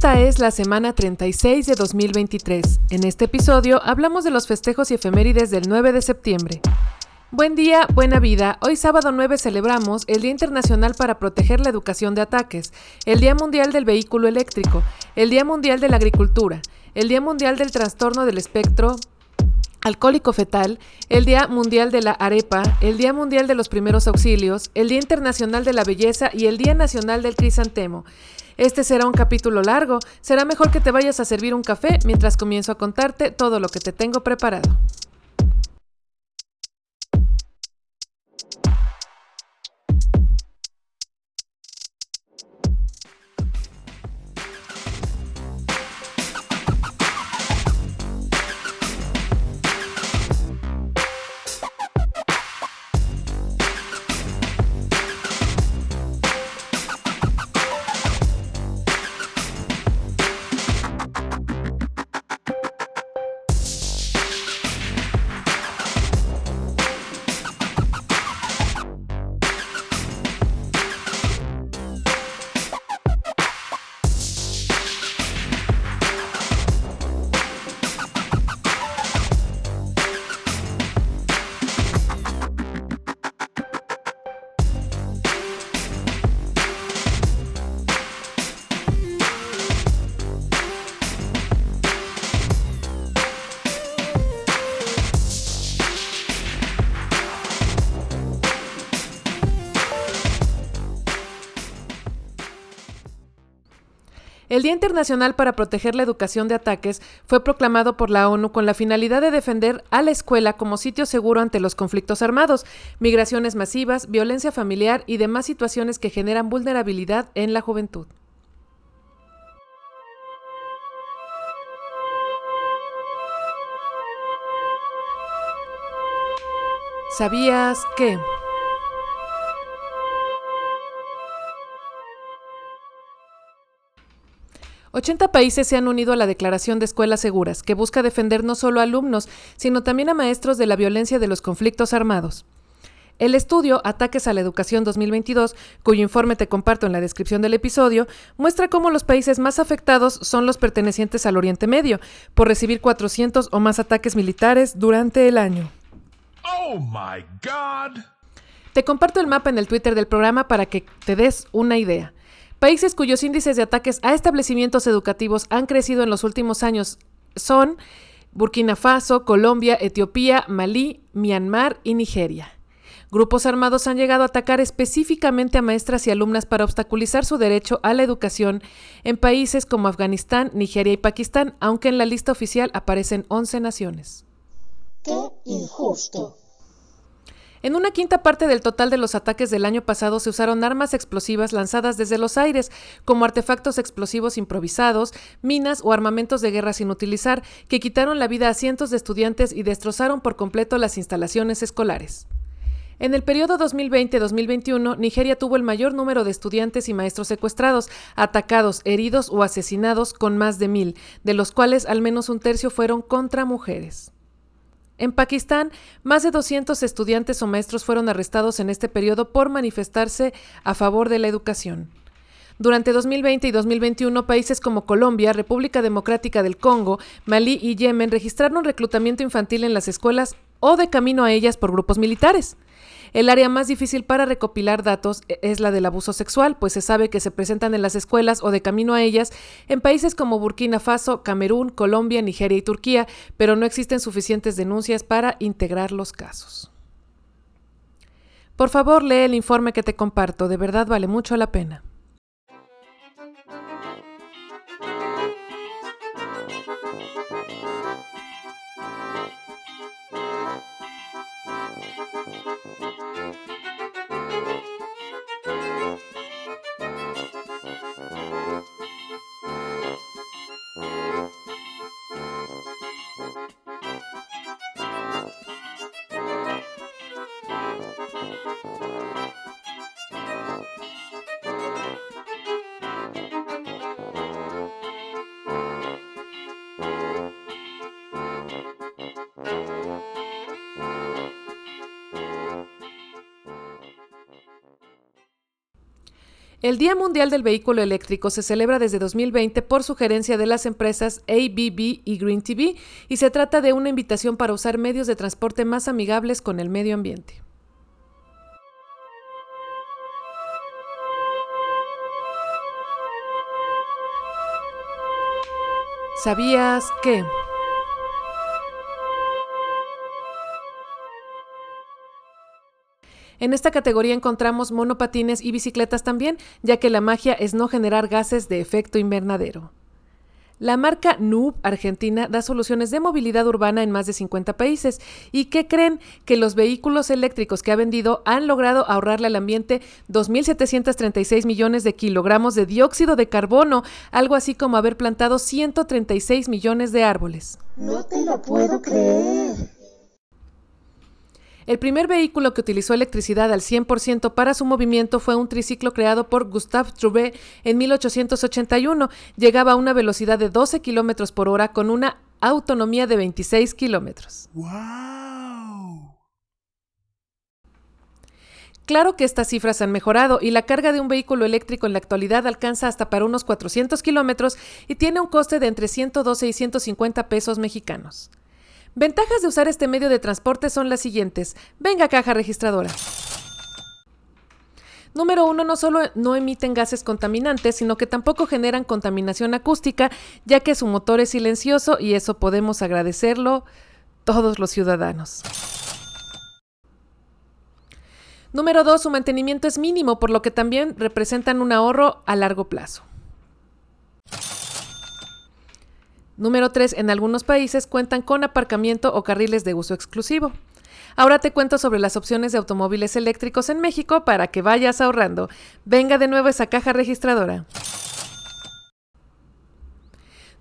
Esta es la semana 36 de 2023. En este episodio hablamos de los festejos y efemérides del 9 de septiembre. Buen día, buena vida. Hoy sábado 9 celebramos el Día Internacional para Proteger la Educación de Ataques, el Día Mundial del Vehículo Eléctrico, el Día Mundial de la Agricultura, el Día Mundial del Trastorno del Espectro alcohólico fetal, el Día Mundial de la Arepa, el Día Mundial de los Primeros Auxilios, el Día Internacional de la Belleza y el Día Nacional del Crisantemo. Este será un capítulo largo, será mejor que te vayas a servir un café mientras comienzo a contarte todo lo que te tengo preparado. El Día Internacional para Proteger la Educación de Ataques fue proclamado por la ONU con la finalidad de defender a la escuela como sitio seguro ante los conflictos armados, migraciones masivas, violencia familiar y demás situaciones que generan vulnerabilidad en la juventud. ¿Sabías que... 80 países se han unido a la Declaración de Escuelas Seguras, que busca defender no solo a alumnos, sino también a maestros de la violencia de los conflictos armados. El estudio Ataques a la Educación 2022, cuyo informe te comparto en la descripción del episodio, muestra cómo los países más afectados son los pertenecientes al Oriente Medio, por recibir 400 o más ataques militares durante el año. ¡Oh, my God! Te comparto el mapa en el Twitter del programa para que te des una idea. Países cuyos índices de ataques a establecimientos educativos han crecido en los últimos años son Burkina Faso, Colombia, Etiopía, Malí, Myanmar y Nigeria. Grupos armados han llegado a atacar específicamente a maestras y alumnas para obstaculizar su derecho a la educación en países como Afganistán, Nigeria y Pakistán, aunque en la lista oficial aparecen 11 naciones. ¡Qué injusto! En una quinta parte del total de los ataques del año pasado se usaron armas explosivas lanzadas desde los aires, como artefactos explosivos improvisados, minas o armamentos de guerra sin utilizar, que quitaron la vida a cientos de estudiantes y destrozaron por completo las instalaciones escolares. En el periodo 2020-2021, Nigeria tuvo el mayor número de estudiantes y maestros secuestrados, atacados, heridos o asesinados con más de mil, de los cuales al menos un tercio fueron contra mujeres. En Pakistán, más de 200 estudiantes o maestros fueron arrestados en este periodo por manifestarse a favor de la educación. Durante 2020 y 2021, países como Colombia, República Democrática del Congo, Malí y Yemen registraron reclutamiento infantil en las escuelas o de camino a ellas por grupos militares. El área más difícil para recopilar datos e, es la del abuso sexual, pues se sabe que se presentan en las escuelas o de camino a ellas en países como Burkina Faso, Camerún, Colombia, Nigeria y Turquía, pero no existen suficientes denuncias para integrar los casos. Por favor, lee el informe que te comparto, de verdad vale mucho la pena. Thank you. El Día Mundial del Vehículo Eléctrico se celebra desde 2020 por sugerencia de las empresas ABB y Green TV y se trata de una invitación para usar medios de transporte más amigables con el medio ambiente. ¿Sabías que? En esta categoría encontramos monopatines y bicicletas también, ya que la magia es no generar gases de efecto invernadero. La marca Noob Argentina da soluciones de movilidad urbana en más de 50 países. ¿Y qué creen? Que los vehículos eléctricos que ha vendido han logrado ahorrarle al ambiente 2.736 millones de kilogramos de dióxido de carbono, algo así como haber plantado 136 millones de árboles. No te lo puedo creer. El primer vehículo que utilizó electricidad al 100% para su movimiento fue un triciclo creado por Gustave Trouvé en 1881. Llegaba a una velocidad de 12 kilómetros por hora con una autonomía de 26 kilómetros. ¡Wow! Claro que estas cifras han mejorado y la carga de un vehículo eléctrico en la actualidad alcanza hasta para unos 400 kilómetros y tiene un coste de entre 112 y 150 pesos mexicanos. Ventajas de usar este medio de transporte son las siguientes. Venga, caja registradora. Número uno, no solo no emiten gases contaminantes, sino que tampoco generan contaminación acústica, ya que su motor es silencioso y eso podemos agradecerlo todos los ciudadanos. Número dos, su mantenimiento es mínimo, por lo que también representan un ahorro a largo plazo. Número 3. En algunos países cuentan con aparcamiento o carriles de uso exclusivo. Ahora te cuento sobre las opciones de automóviles eléctricos en México para que vayas ahorrando. Venga de nuevo esa caja registradora.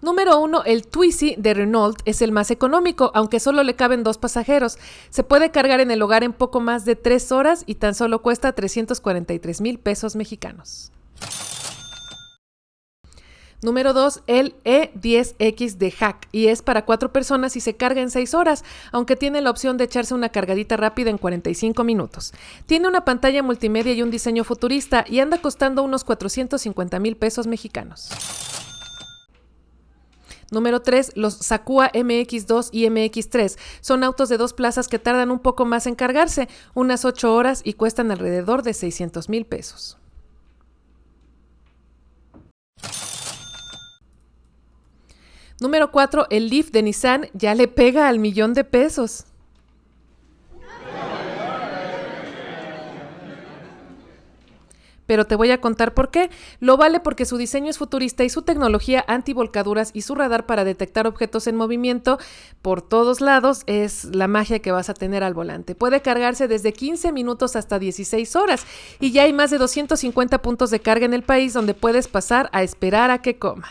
Número 1. El Twizy de Renault es el más económico, aunque solo le caben dos pasajeros. Se puede cargar en el hogar en poco más de 3 horas y tan solo cuesta 343 mil pesos mexicanos. Número 2, el E10X de Hack y es para cuatro personas y se carga en 6 horas, aunque tiene la opción de echarse una cargadita rápida en 45 minutos. Tiene una pantalla multimedia y un diseño futurista y anda costando unos 450 mil pesos mexicanos. Número 3, los Sakua MX2 y MX3 son autos de dos plazas que tardan un poco más en cargarse, unas 8 horas y cuestan alrededor de 600 mil pesos. Número 4, el Leaf de Nissan ya le pega al millón de pesos. Pero te voy a contar por qué. Lo vale porque su diseño es futurista y su tecnología antivolcaduras y su radar para detectar objetos en movimiento por todos lados es la magia que vas a tener al volante. Puede cargarse desde 15 minutos hasta 16 horas y ya hay más de 250 puntos de carga en el país donde puedes pasar a esperar a que coma.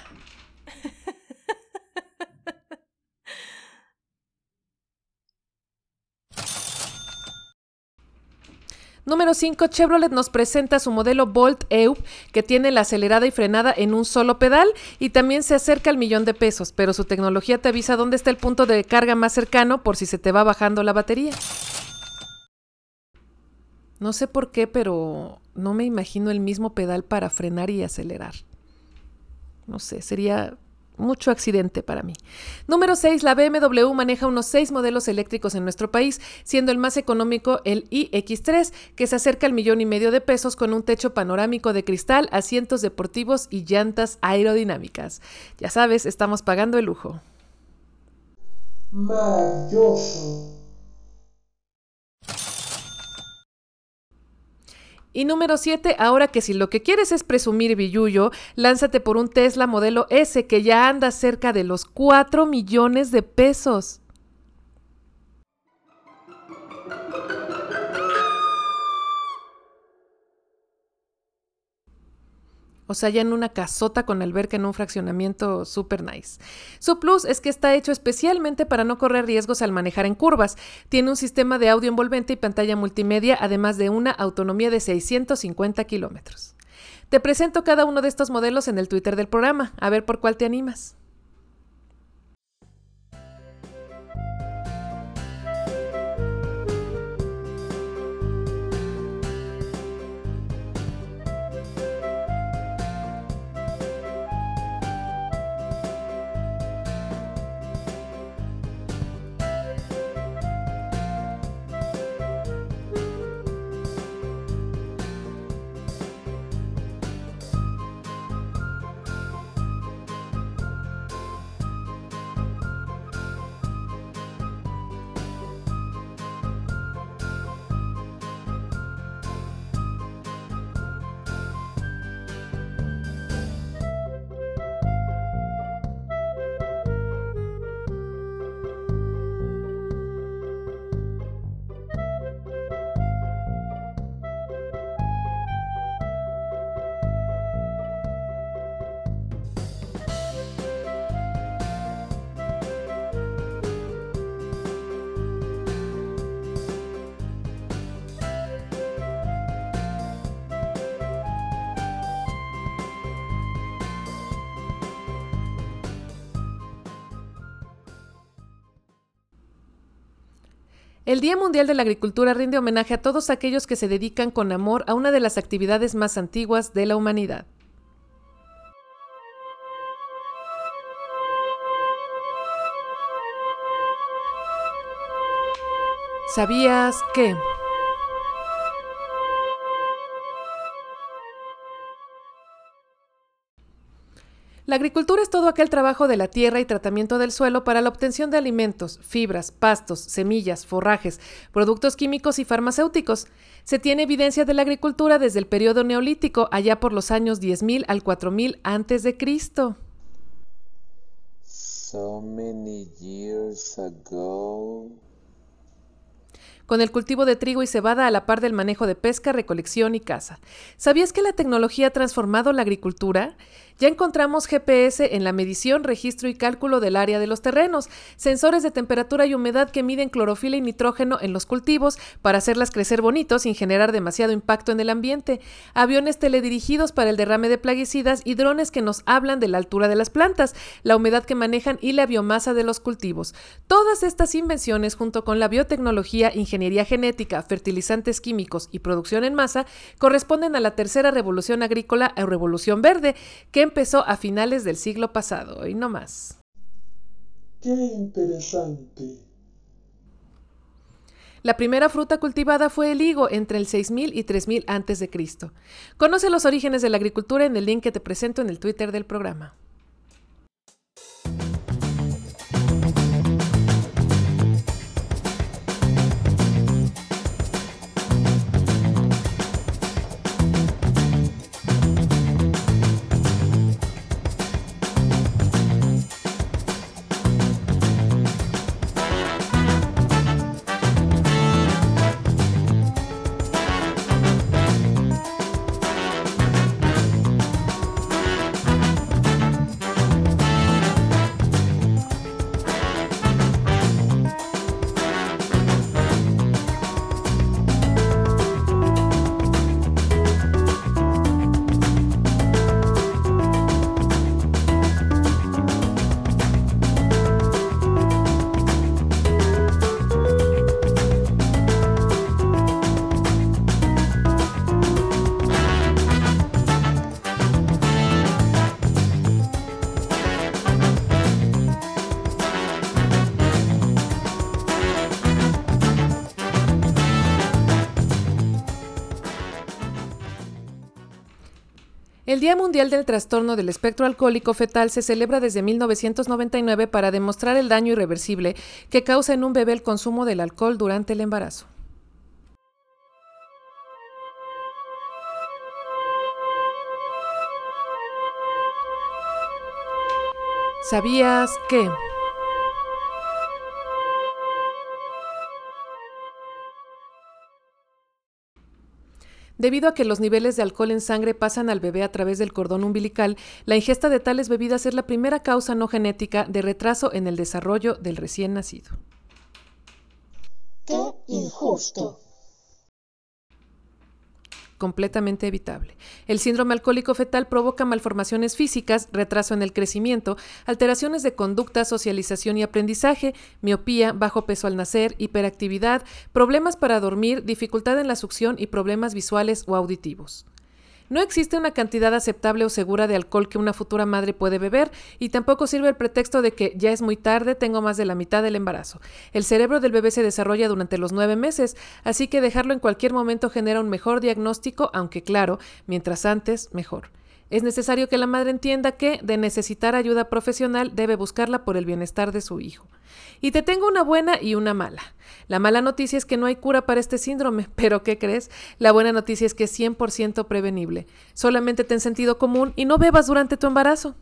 Número 5, Chevrolet nos presenta su modelo Bolt EUP que tiene la acelerada y frenada en un solo pedal y también se acerca al millón de pesos, pero su tecnología te avisa dónde está el punto de carga más cercano por si se te va bajando la batería. No sé por qué, pero no me imagino el mismo pedal para frenar y acelerar. No sé, sería mucho accidente para mí. Número 6. La BMW maneja unos 6 modelos eléctricos en nuestro país, siendo el más económico el iX3, que se acerca al millón y medio de pesos con un techo panorámico de cristal, asientos deportivos y llantas aerodinámicas. Ya sabes, estamos pagando el lujo. Y número 7, ahora que si lo que quieres es presumir billuyo, lánzate por un Tesla modelo S que ya anda cerca de los 4 millones de pesos. O sea, ya en una casota con alberca en un fraccionamiento super nice. Su plus es que está hecho especialmente para no correr riesgos al manejar en curvas. Tiene un sistema de audio envolvente y pantalla multimedia, además de una autonomía de 650 kilómetros. Te presento cada uno de estos modelos en el Twitter del programa, a ver por cuál te animas. El Día Mundial de la Agricultura rinde homenaje a todos aquellos que se dedican con amor a una de las actividades más antiguas de la humanidad. ¿Sabías que? La agricultura es todo aquel trabajo de la tierra y tratamiento del suelo para la obtención de alimentos, fibras, pastos, semillas, forrajes, productos químicos y farmacéuticos. Se tiene evidencia de la agricultura desde el periodo neolítico, allá por los años 10.000 al 4000 antes de Cristo. So many years ago. con el cultivo de trigo y cebada a la par del manejo de pesca, recolección y caza. ¿Sabías que la tecnología ha transformado la agricultura? Ya encontramos GPS en la medición, registro y cálculo del área de los terrenos, sensores de temperatura y humedad que miden clorofila y nitrógeno en los cultivos para hacerlas crecer bonitos sin generar demasiado impacto en el ambiente, aviones teledirigidos para el derrame de plaguicidas y drones que nos hablan de la altura de las plantas, la humedad que manejan y la biomasa de los cultivos. Todas estas invenciones, junto con la biotecnología, ingeniería genética, fertilizantes químicos y producción en masa, corresponden a la tercera revolución agrícola o revolución verde, que empezó a finales del siglo pasado, y no más. ¡Qué interesante! La primera fruta cultivada fue el higo entre el 6000 y 3000 a.C. Conoce los orígenes de la agricultura en el link que te presento en el Twitter del programa. El Día Mundial del Trastorno del Espectro Alcohólico Fetal se celebra desde 1999 para demostrar el daño irreversible que causa en un bebé el consumo del alcohol durante el embarazo. ¿Sabías que? Debido a que los niveles de alcohol en sangre pasan al bebé a través del cordón umbilical, la ingesta de tales bebidas es la primera causa no genética de retraso en el desarrollo del recién nacido. ¡Qué injusto! Completamente evitable. El síndrome alcohólico fetal provoca malformaciones físicas, retraso en el crecimiento, alteraciones de conducta, socialización y aprendizaje, miopía, bajo peso al nacer, hiperactividad, problemas para dormir, dificultad en la succión y problemas visuales o auditivos. No existe una cantidad aceptable o segura de alcohol que una futura madre puede beber y tampoco sirve el pretexto de que ya es muy tarde, tengo más de la mitad del embarazo. El cerebro del bebé se desarrolla durante los nueve meses, así que dejarlo en cualquier momento genera un mejor diagnóstico, aunque claro, mientras antes, mejor. Es necesario que la madre entienda que, de necesitar ayuda profesional, debe buscarla por el bienestar de su hijo. Y te tengo una buena y una mala. La mala noticia es que no hay cura para este síndrome, pero ¿qué crees? La buena noticia es que es 100% prevenible. Solamente ten sentido común y no bebas durante tu embarazo.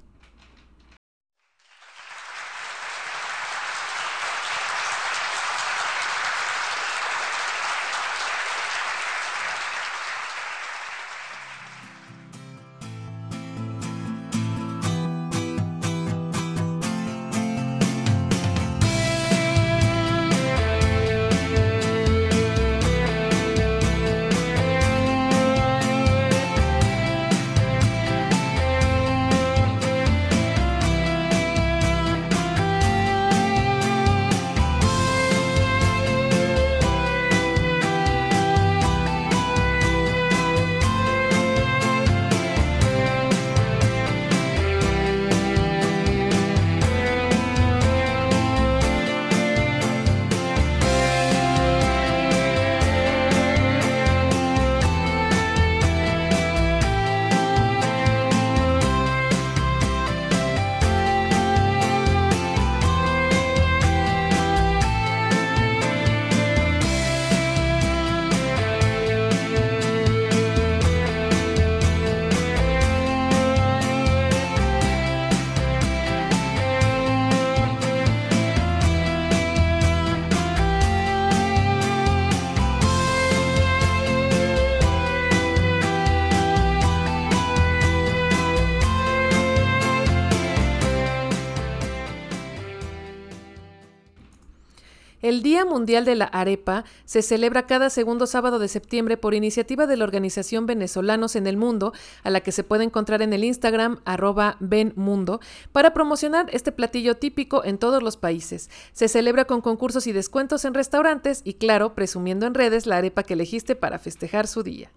El Día Mundial de la Arepa se celebra cada segundo sábado de septiembre por iniciativa de la Organización Venezolanos en el Mundo, a la que se puede encontrar en el Instagram arroba venmundo, para promocionar este platillo típico en todos los países. Se celebra con concursos y descuentos en restaurantes y, claro, presumiendo en redes la arepa que elegiste para festejar su día.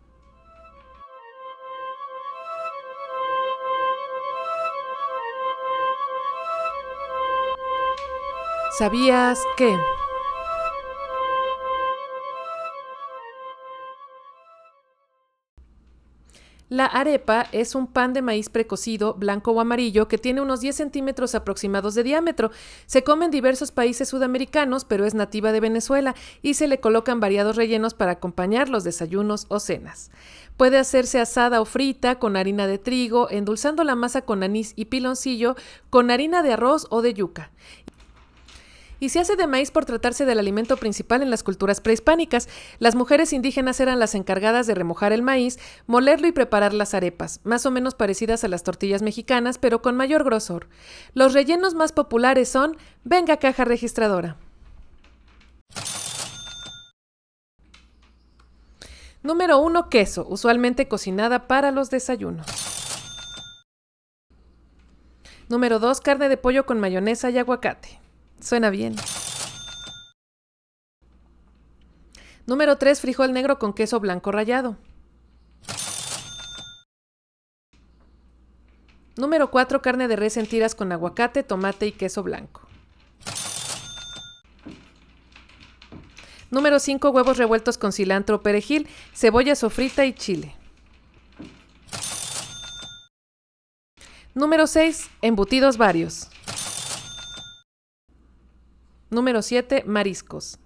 ¿Sabías que... La arepa es un pan de maíz precocido, blanco o amarillo, que tiene unos 10 centímetros aproximados de diámetro. Se come en diversos países sudamericanos, pero es nativa de Venezuela y se le colocan variados rellenos para acompañar los desayunos o cenas. Puede hacerse asada o frita con harina de trigo, endulzando la masa con anís y piloncillo, con harina de arroz o de yuca y se hace de maíz por tratarse del alimento principal en las culturas prehispánicas. Las mujeres indígenas eran las encargadas de remojar el maíz, molerlo y preparar las arepas, más o menos parecidas a las tortillas mexicanas, pero con mayor grosor. Los rellenos más populares son Venga caja registradora. Número 1. Queso, usualmente cocinada para los desayunos. Número 2. Carne de pollo con mayonesa y aguacate. Suena bien. Número 3. Frijol negro con queso blanco rallado. Número 4. Carne de res en tiras con aguacate, tomate y queso blanco. Número 5. Huevos revueltos con cilantro, perejil, cebolla sofrita y chile. Número 6. Embutidos varios. Número 7. Mariscos.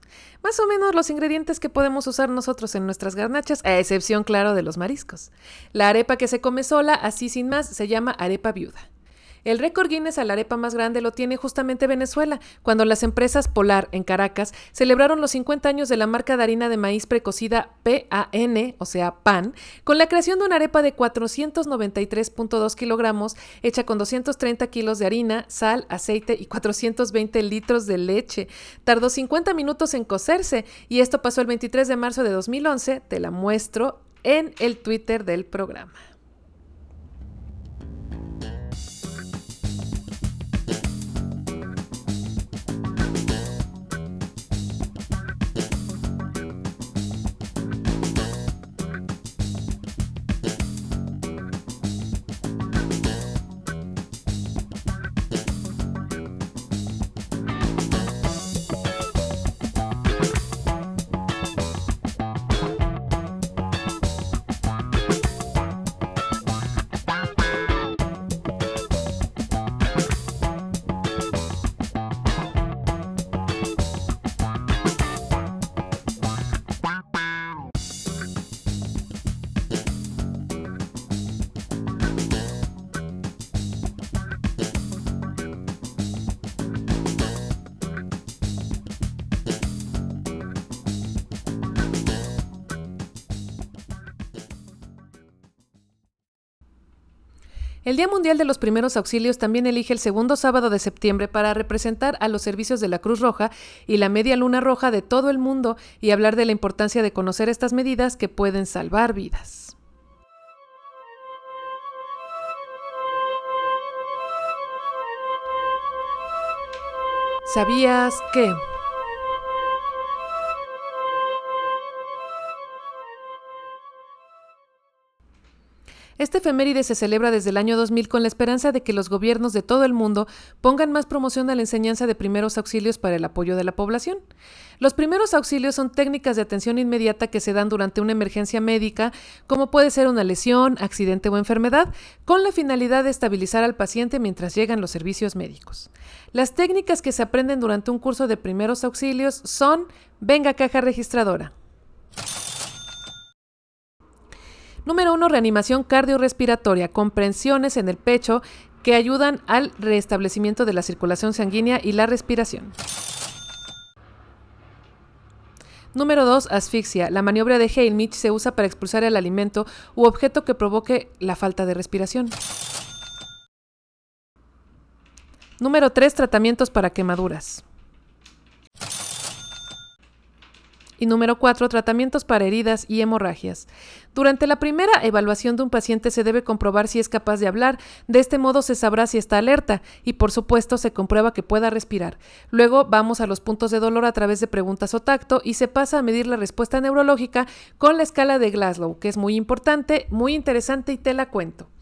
Más o menos los ingredientes que podemos usar nosotros en nuestras garnachas, a excepción, claro, de los mariscos. La arepa que se come sola, así sin más, se llama arepa viuda. El récord Guinness a la arepa más grande lo tiene justamente Venezuela, cuando las empresas Polar en Caracas celebraron los 50 años de la marca de harina de maíz precocida PAN, o sea, PAN, con la creación de una arepa de 493.2 kilogramos, hecha con 230 kilos de harina, sal, aceite y 420 litros de leche. Tardó 50 minutos en cocerse y esto pasó el 23 de marzo de 2011. Te la muestro en el Twitter del programa. El Día Mundial de los Primeros Auxilios también elige el segundo sábado de septiembre para representar a los servicios de la Cruz Roja y la Media Luna Roja de todo el mundo y hablar de la importancia de conocer estas medidas que pueden salvar vidas. ¿Sabías que? Este efeméride se celebra desde el año 2000 con la esperanza de que los gobiernos de todo el mundo pongan más promoción a la enseñanza de primeros auxilios para el apoyo de la población. Los primeros auxilios son técnicas de atención inmediata que se dan durante una emergencia médica, como puede ser una lesión, accidente o enfermedad, con la finalidad de estabilizar al paciente mientras llegan los servicios médicos. Las técnicas que se aprenden durante un curso de primeros auxilios son Venga caja registradora. Número 1. Reanimación cardiorrespiratoria. Comprensiones en el pecho que ayudan al restablecimiento de la circulación sanguínea y la respiración. Número 2. Asfixia. La maniobra de Heimlich se usa para expulsar el alimento u objeto que provoque la falta de respiración. Número 3. Tratamientos para quemaduras. Y número 4. Tratamientos para heridas y hemorragias. Durante la primera evaluación de un paciente se debe comprobar si es capaz de hablar. De este modo se sabrá si está alerta y por supuesto se comprueba que pueda respirar. Luego vamos a los puntos de dolor a través de preguntas o tacto y se pasa a medir la respuesta neurológica con la escala de Glasgow, que es muy importante, muy interesante y te la cuento.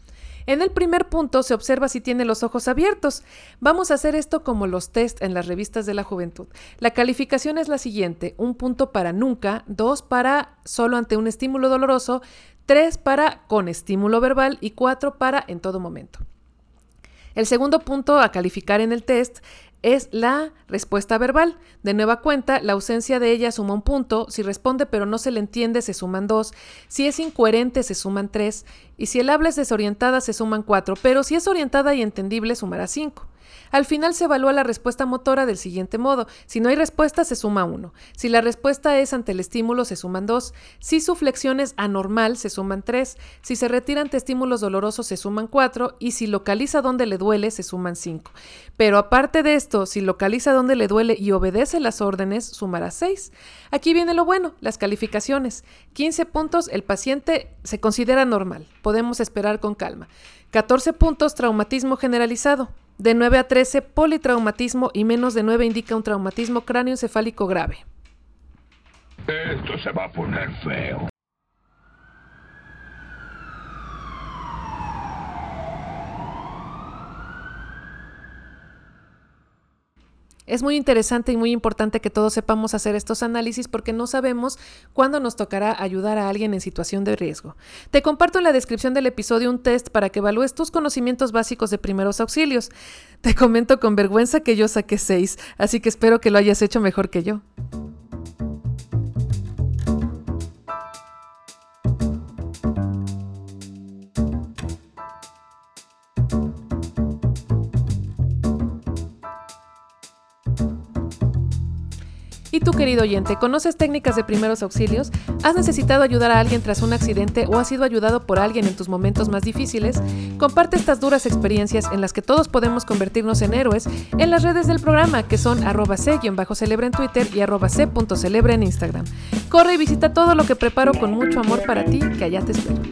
En el primer punto se observa si tiene los ojos abiertos. Vamos a hacer esto como los test en las revistas de la juventud. La calificación es la siguiente, un punto para nunca, dos para solo ante un estímulo doloroso, tres para con estímulo verbal y cuatro para en todo momento. El segundo punto a calificar en el test es la respuesta verbal. De nueva cuenta, la ausencia de ella suma un punto, si responde pero no se le entiende se suman dos, si es incoherente se suman tres, y si el habla es desorientada se suman cuatro, pero si es orientada y entendible sumará cinco. Al final se evalúa la respuesta motora del siguiente modo. Si no hay respuesta, se suma 1. Si la respuesta es ante el estímulo, se suman 2. Si su flexión es anormal, se suman 3. Si se retira ante estímulos dolorosos, se suman 4. Y si localiza dónde le duele, se suman 5. Pero aparte de esto, si localiza dónde le duele y obedece las órdenes, sumará 6. Aquí viene lo bueno, las calificaciones. 15 puntos, el paciente se considera normal. Podemos esperar con calma. 14 puntos, traumatismo generalizado. De 9 a 13, politraumatismo y menos de 9 indica un traumatismo cráneoencefálico grave. Esto se va a poner feo. Es muy interesante y muy importante que todos sepamos hacer estos análisis porque no sabemos cuándo nos tocará ayudar a alguien en situación de riesgo. Te comparto en la descripción del episodio un test para que evalúes tus conocimientos básicos de primeros auxilios. Te comento con vergüenza que yo saqué 6, así que espero que lo hayas hecho mejor que yo. Tú, querido oyente, conoces técnicas de primeros auxilios? ¿Has necesitado ayudar a alguien tras un accidente o has sido ayudado por alguien en tus momentos más difíciles? Comparte estas duras experiencias en las que todos podemos convertirnos en héroes en las redes del programa, que son arroba c-celebra en Twitter y arroba c.celebra en Instagram. Corre y visita todo lo que preparo con mucho amor para ti, que allá te espero.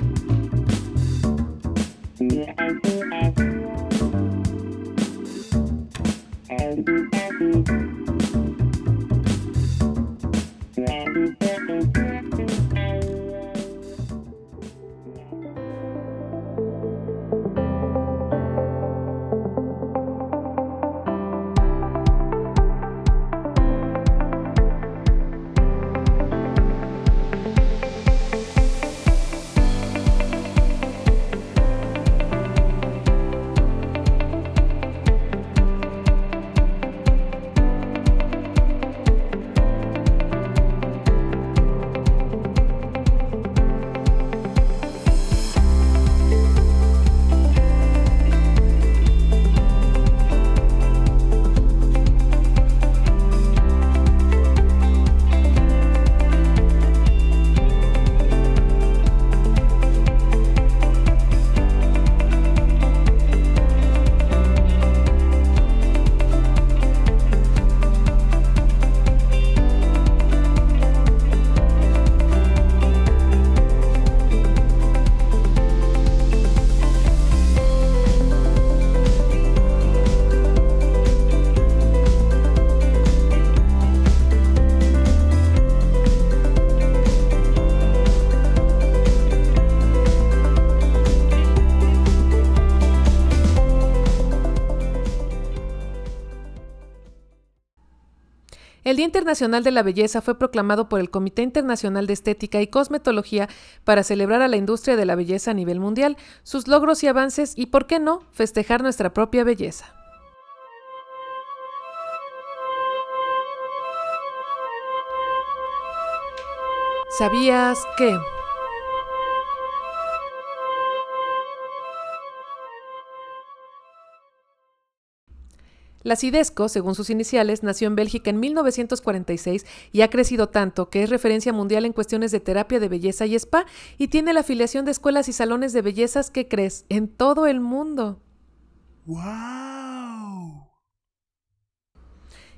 Día Internacional de la Belleza fue proclamado por el Comité Internacional de Estética y Cosmetología para celebrar a la industria de la belleza a nivel mundial, sus logros y avances y, por qué no, festejar nuestra propia belleza. ¿Sabías que? La Cidesco, según sus iniciales, nació en Bélgica en 1946 y ha crecido tanto que es referencia mundial en cuestiones de terapia de belleza y spa y tiene la afiliación de escuelas y salones de bellezas que crees en todo el mundo. ¡Wow!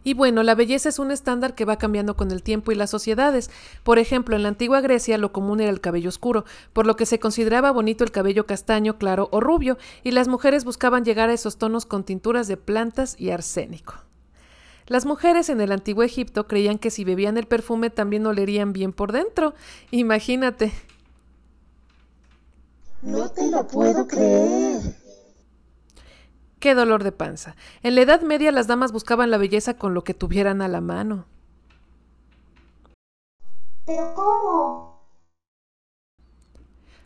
Y bueno, la belleza es un estándar que va cambiando con el tiempo y las sociedades. Por ejemplo, en la antigua Grecia lo común era el cabello oscuro, por lo que se consideraba bonito el cabello castaño, claro o rubio, y las mujeres buscaban llegar a esos tonos con tinturas de plantas y arsénico. Las mujeres en el antiguo Egipto creían que si bebían el perfume también olerían bien por dentro. Imagínate. No te lo puedo creer. Qué dolor de panza. En la Edad Media las damas buscaban la belleza con lo que tuvieran a la mano. ¿Pero cómo?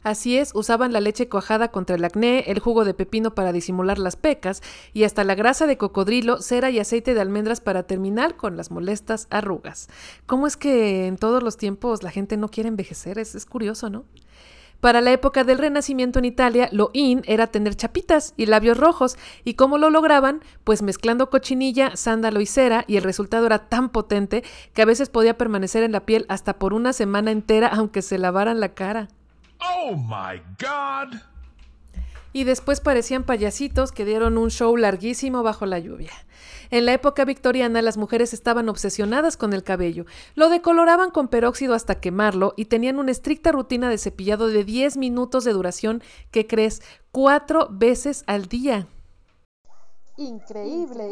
Así es, usaban la leche cuajada contra el acné, el jugo de pepino para disimular las pecas y hasta la grasa de cocodrilo, cera y aceite de almendras para terminar con las molestas arrugas. ¿Cómo es que en todos los tiempos la gente no quiere envejecer? Es, es curioso, ¿no? Para la época del Renacimiento en Italia, lo in era tener chapitas y labios rojos. ¿Y cómo lo lograban? Pues mezclando cochinilla, sándalo y cera, y el resultado era tan potente que a veces podía permanecer en la piel hasta por una semana entera, aunque se lavaran la cara. Oh my god! Y después parecían payasitos que dieron un show larguísimo bajo la lluvia. En la época victoriana las mujeres estaban obsesionadas con el cabello, lo decoloraban con peróxido hasta quemarlo y tenían una estricta rutina de cepillado de 10 minutos de duración que crees cuatro veces al día. Increíble.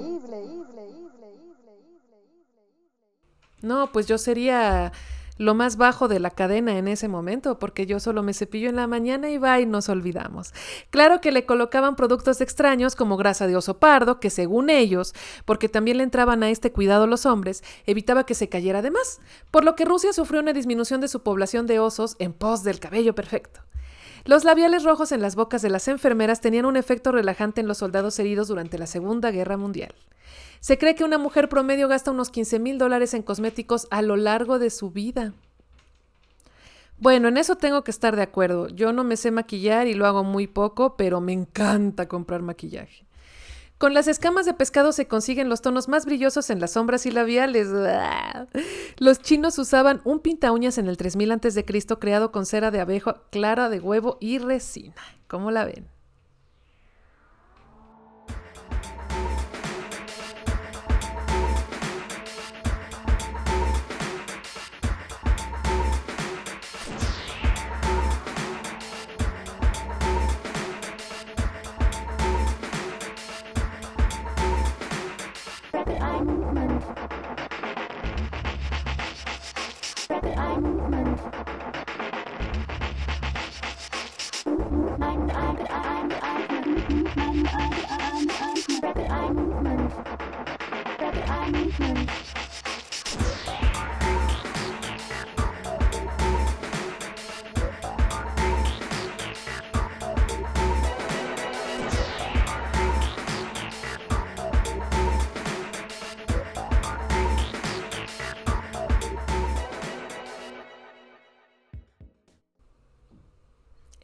No, pues yo sería lo más bajo de la cadena en ese momento, porque yo solo me cepillo en la mañana y va y nos olvidamos. Claro que le colocaban productos extraños como grasa de oso pardo, que según ellos, porque también le entraban a este cuidado los hombres, evitaba que se cayera de más, por lo que Rusia sufrió una disminución de su población de osos en pos del cabello perfecto. Los labiales rojos en las bocas de las enfermeras tenían un efecto relajante en los soldados heridos durante la Segunda Guerra Mundial. Se cree que una mujer promedio gasta unos 15 mil dólares en cosméticos a lo largo de su vida. Bueno, en eso tengo que estar de acuerdo. Yo no me sé maquillar y lo hago muy poco, pero me encanta comprar maquillaje. Con las escamas de pescado se consiguen los tonos más brillosos en las sombras y labiales. Los chinos usaban un pinta uñas en el 3000 a.C. creado con cera de abeja, clara de huevo y resina. ¿Cómo la ven?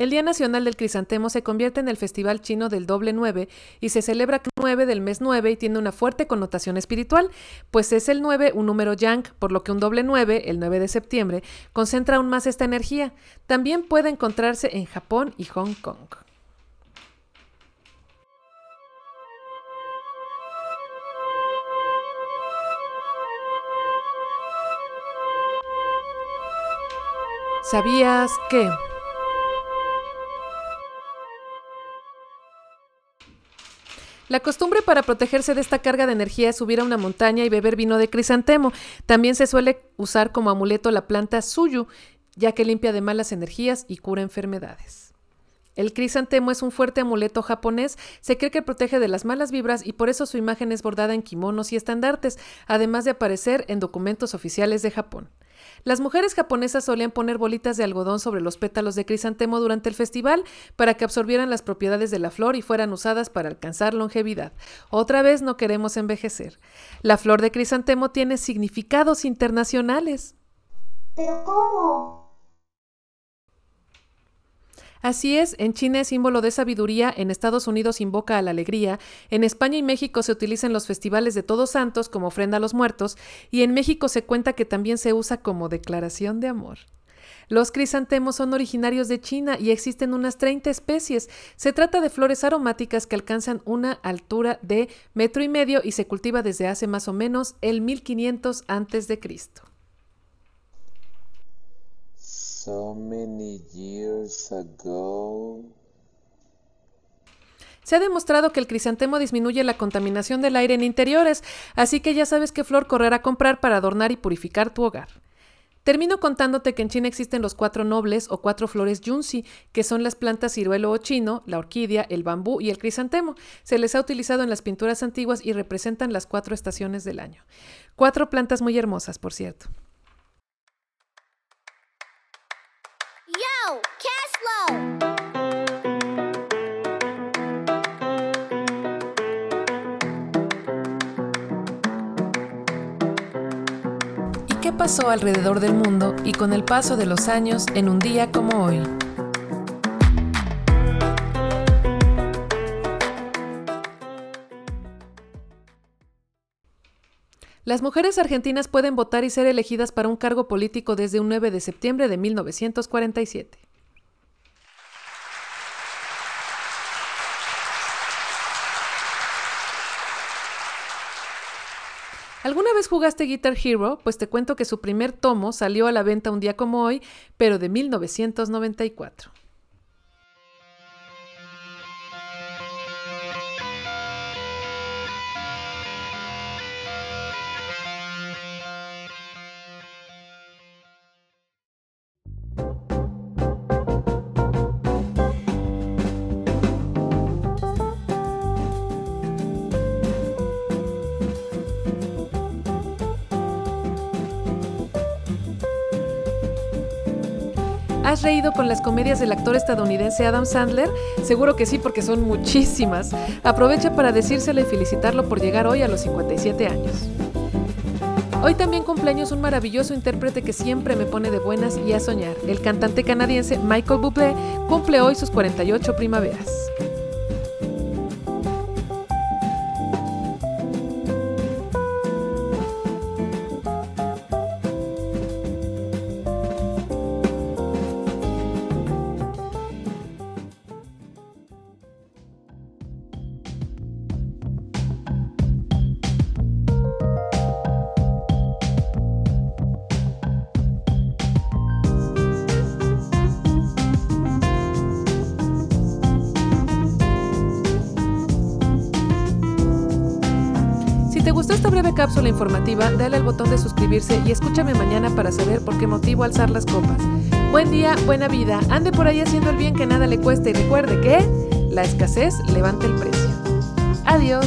El Día Nacional del Crisantemo se convierte en el festival chino del doble 9 y se celebra 9 del mes 9 y tiene una fuerte connotación espiritual, pues es el 9 un número yang, por lo que un doble 9, el 9 de septiembre, concentra aún más esta energía. También puede encontrarse en Japón y Hong Kong. ¿Sabías que? La costumbre para protegerse de esta carga de energía es subir a una montaña y beber vino de crisantemo. También se suele usar como amuleto la planta suyu, ya que limpia de malas energías y cura enfermedades. El crisantemo es un fuerte amuleto japonés, se cree que protege de las malas vibras y por eso su imagen es bordada en kimonos y estandartes, además de aparecer en documentos oficiales de Japón. Las mujeres japonesas solían poner bolitas de algodón sobre los pétalos de crisantemo durante el festival para que absorbieran las propiedades de la flor y fueran usadas para alcanzar longevidad. Otra vez no queremos envejecer. La flor de crisantemo tiene significados internacionales. ¿Pero cómo? Así es, en China es símbolo de sabiduría, en Estados Unidos invoca a la alegría, en España y México se utilizan los festivales de Todos Santos como ofrenda a los muertos, y en México se cuenta que también se usa como declaración de amor. Los crisantemos son originarios de China y existen unas 30 especies. Se trata de flores aromáticas que alcanzan una altura de metro y medio y se cultiva desde hace más o menos el 1500 antes de Cristo. Se ha demostrado que el crisantemo disminuye la contaminación del aire en interiores, así que ya sabes qué flor correr a comprar para adornar y purificar tu hogar. Termino contándote que en China existen los cuatro nobles o cuatro flores yunzi, que son las plantas ciruelo o chino, la orquídea, el bambú y el crisantemo. Se les ha utilizado en las pinturas antiguas y representan las cuatro estaciones del año. Cuatro plantas muy hermosas, por cierto. Pasó alrededor del mundo y con el paso de los años en un día como hoy? Las mujeres argentinas pueden votar y ser elegidas para un cargo político desde un 9 de septiembre de 1947. ¿Alguna vez jugaste Guitar Hero? Pues te cuento que su primer tomo salió a la venta un día como hoy, pero de 1994. ¿Has reído con las comedias del actor estadounidense Adam Sandler? Seguro que sí, porque son muchísimas. Aprovecha para decírselo y felicitarlo por llegar hoy a los 57 años. Hoy también cumpleaños un maravilloso intérprete que siempre me pone de buenas y a soñar. El cantante canadiense Michael Bublé cumple hoy sus 48 primaveras. Cápsula informativa, dale al botón de suscribirse y escúchame mañana para saber por qué motivo alzar las copas. Buen día, buena vida, ande por ahí haciendo el bien que nada le cueste y recuerde que la escasez levanta el precio. Adiós.